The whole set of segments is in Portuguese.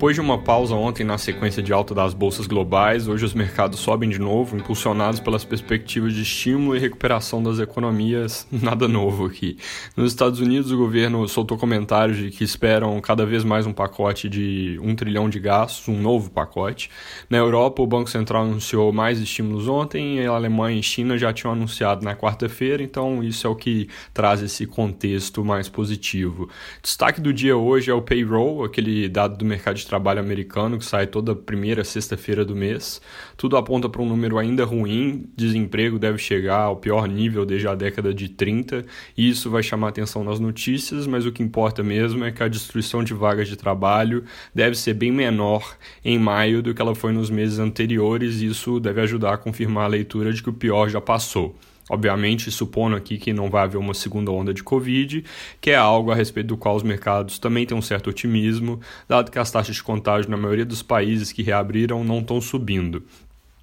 Depois de uma pausa ontem na sequência de alta das bolsas globais, hoje os mercados sobem de novo, impulsionados pelas perspectivas de estímulo e recuperação das economias. Nada novo aqui. Nos Estados Unidos, o governo soltou comentários de que esperam cada vez mais um pacote de um trilhão de gastos, um novo pacote. Na Europa, o Banco Central anunciou mais estímulos ontem a Alemanha e China já tinham anunciado na quarta-feira, então isso é o que traz esse contexto mais positivo. Destaque do dia hoje é o payroll, aquele dado do mercado de trabalho americano, que sai toda primeira sexta-feira do mês. Tudo aponta para um número ainda ruim, desemprego deve chegar ao pior nível desde a década de 30, e isso vai chamar atenção nas notícias, mas o que importa mesmo é que a destruição de vagas de trabalho deve ser bem menor em maio do que ela foi nos meses anteriores, e isso deve ajudar a confirmar a leitura de que o pior já passou. Obviamente, supondo aqui que não vai haver uma segunda onda de Covid, que é algo a respeito do qual os mercados também têm um certo otimismo, dado que as taxas de contágio na maioria dos países que reabriram não estão subindo.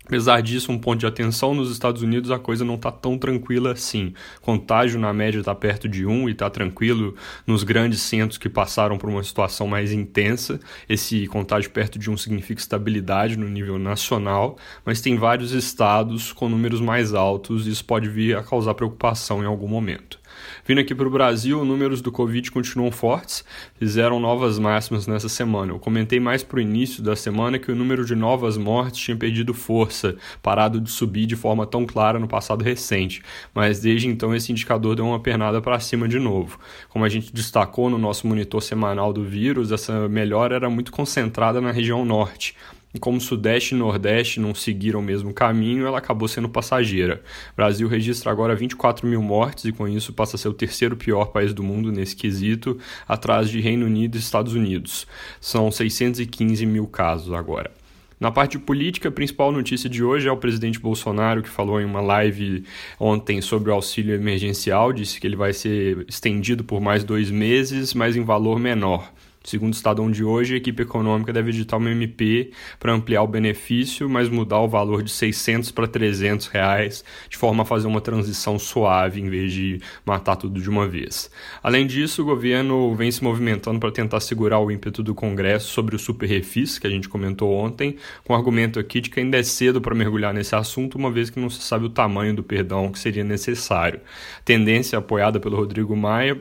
Apesar disso, um ponto de atenção nos Estados Unidos, a coisa não está tão tranquila assim. Contágio na média está perto de 1 e está tranquilo nos grandes centros que passaram por uma situação mais intensa. Esse contágio perto de 1 significa estabilidade no nível nacional, mas tem vários estados com números mais altos e isso pode vir a causar preocupação em algum momento. Vindo aqui para o Brasil, números do Covid continuam fortes, fizeram novas máximas nessa semana. Eu comentei mais para o início da semana que o número de novas mortes tinha perdido força, parado de subir de forma tão clara no passado recente, mas desde então esse indicador deu uma pernada para cima de novo. Como a gente destacou no nosso monitor semanal do vírus, essa melhora era muito concentrada na região norte. E como Sudeste e Nordeste não seguiram o mesmo caminho, ela acabou sendo passageira. O Brasil registra agora 24 mil mortes e com isso passa a ser o terceiro pior país do mundo nesse quesito, atrás de Reino Unido e Estados Unidos. São 615 mil casos agora. Na parte política, a principal notícia de hoje é o presidente Bolsonaro, que falou em uma live ontem sobre o auxílio emergencial, disse que ele vai ser estendido por mais dois meses, mas em valor menor. Segundo o Estadão de hoje, a equipe econômica deve editar uma MP para ampliar o benefício, mas mudar o valor de 600 para 300 reais, de forma a fazer uma transição suave em vez de matar tudo de uma vez. Além disso, o governo vem se movimentando para tentar segurar o ímpeto do Congresso sobre o super refis, que a gente comentou ontem, com o argumento aqui de que ainda é cedo para mergulhar nesse assunto, uma vez que não se sabe o tamanho do perdão que seria necessário. Tendência apoiada pelo Rodrigo Maia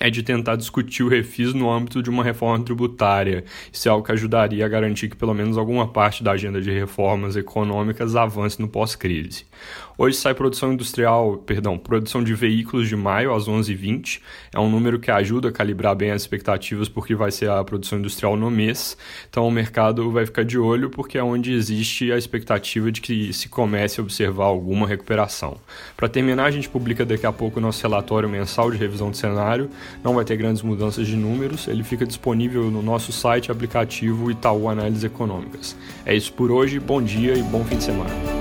é de tentar discutir o refis no âmbito de uma reforma tributária. Isso é algo que ajudaria a garantir que pelo menos alguma parte da agenda de reformas econômicas avance no pós-crise. Hoje sai produção industrial, perdão, produção de veículos de maio às 11h20. É um número que ajuda a calibrar bem as expectativas porque vai ser a produção industrial no mês. Então o mercado vai ficar de olho porque é onde existe a expectativa de que se comece a observar alguma recuperação. Para terminar, a gente publica daqui a pouco o nosso relatório mensal de revisão de cenário não vai ter grandes mudanças de números, ele fica disponível no nosso site aplicativo Itaú Análises Econômicas. É isso por hoje, bom dia e bom fim de semana.